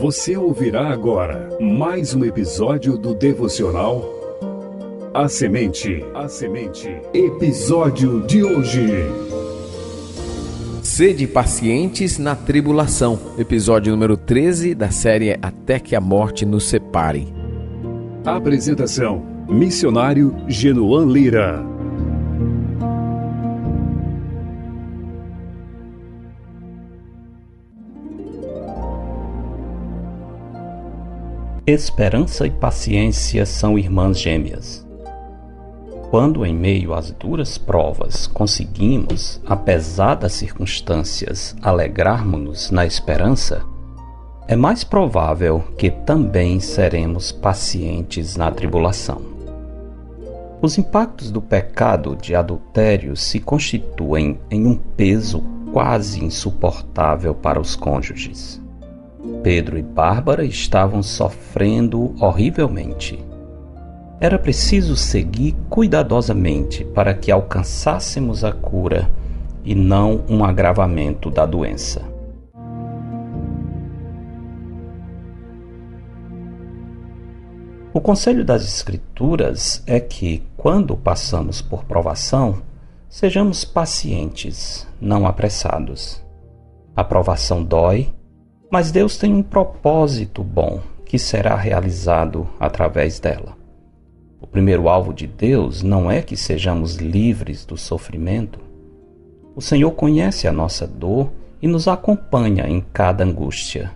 Você ouvirá agora mais um episódio do devocional A Semente. A Semente. Episódio de hoje. Sede pacientes na tribulação. Episódio número 13 da série Até que a morte nos separe. Apresentação: Missionário Genoan Lira. Esperança e paciência são irmãs gêmeas. Quando, em meio às duras provas, conseguimos, apesar das circunstâncias, alegrarmos-nos na esperança, é mais provável que também seremos pacientes na tribulação. Os impactos do pecado de adultério se constituem em um peso quase insuportável para os cônjuges. Pedro e Bárbara estavam sofrendo horrivelmente. Era preciso seguir cuidadosamente para que alcançássemos a cura e não um agravamento da doença. O conselho das Escrituras é que, quando passamos por provação, sejamos pacientes, não apressados. A provação dói, mas Deus tem um propósito bom que será realizado através dela. O primeiro alvo de Deus não é que sejamos livres do sofrimento. O Senhor conhece a nossa dor e nos acompanha em cada angústia.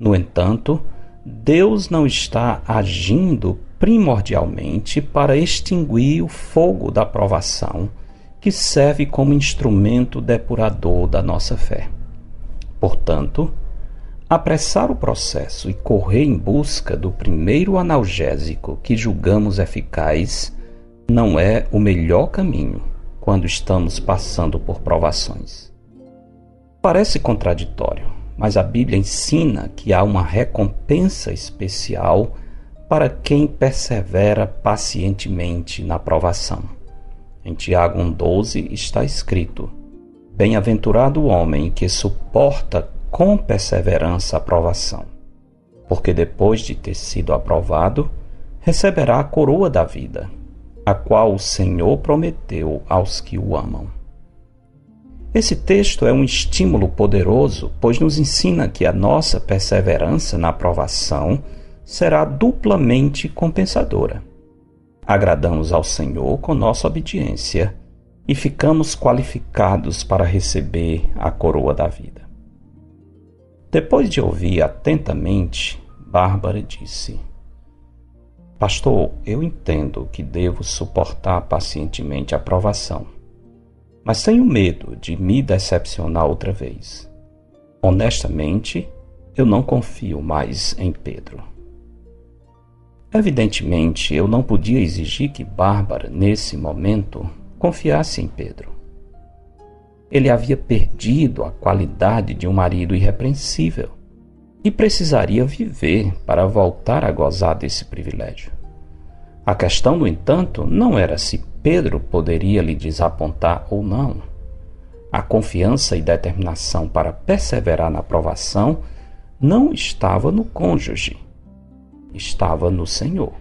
No entanto, Deus não está agindo primordialmente para extinguir o fogo da provação que serve como instrumento depurador da nossa fé. Portanto, Apressar o processo e correr em busca do primeiro analgésico que julgamos eficaz não é o melhor caminho quando estamos passando por provações. Parece contraditório, mas a Bíblia ensina que há uma recompensa especial para quem persevera pacientemente na provação. Em Tiago 1,12 está escrito: Bem-aventurado o homem que suporta com perseverança a aprovação, porque depois de ter sido aprovado, receberá a coroa da vida, a qual o Senhor prometeu aos que o amam. Esse texto é um estímulo poderoso, pois nos ensina que a nossa perseverança na aprovação será duplamente compensadora. Agradamos ao Senhor com nossa obediência e ficamos qualificados para receber a coroa da vida. Depois de ouvir atentamente, Bárbara disse: Pastor, eu entendo que devo suportar pacientemente a provação, mas tenho medo de me decepcionar outra vez. Honestamente, eu não confio mais em Pedro. Evidentemente, eu não podia exigir que Bárbara, nesse momento, confiasse em Pedro ele havia perdido a qualidade de um marido irrepreensível e precisaria viver para voltar a gozar desse privilégio. A questão, no entanto, não era se Pedro poderia lhe desapontar ou não. A confiança e determinação para perseverar na provação não estava no cônjuge, estava no Senhor.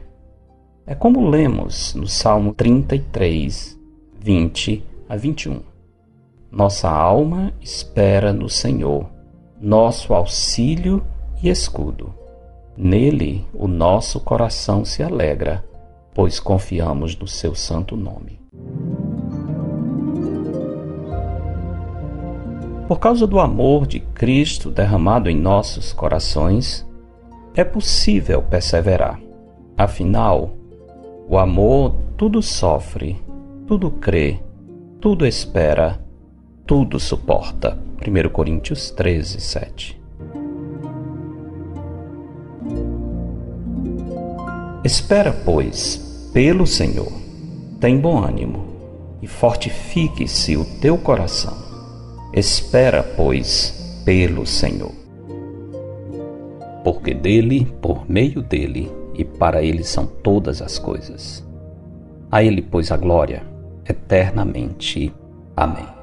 É como lemos no Salmo 33, 20 a 21. Nossa alma espera no Senhor, nosso auxílio e escudo. Nele o nosso coração se alegra, pois confiamos no seu santo nome. Por causa do amor de Cristo derramado em nossos corações, é possível perseverar. Afinal, o amor tudo sofre, tudo crê, tudo espera tudo suporta. 1 Coríntios 13, 7. Espera, pois, pelo Senhor, tem bom ânimo e fortifique-se o teu coração. Espera, pois, pelo Senhor. Porque dele, por meio dele e para ele são todas as coisas. A ele, pois, a glória eternamente. Amém.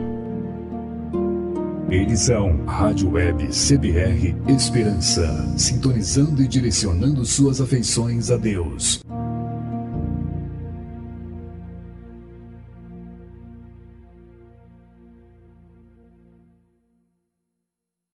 São Rádio Web CBR Esperança, sintonizando e direcionando suas afeições a Deus.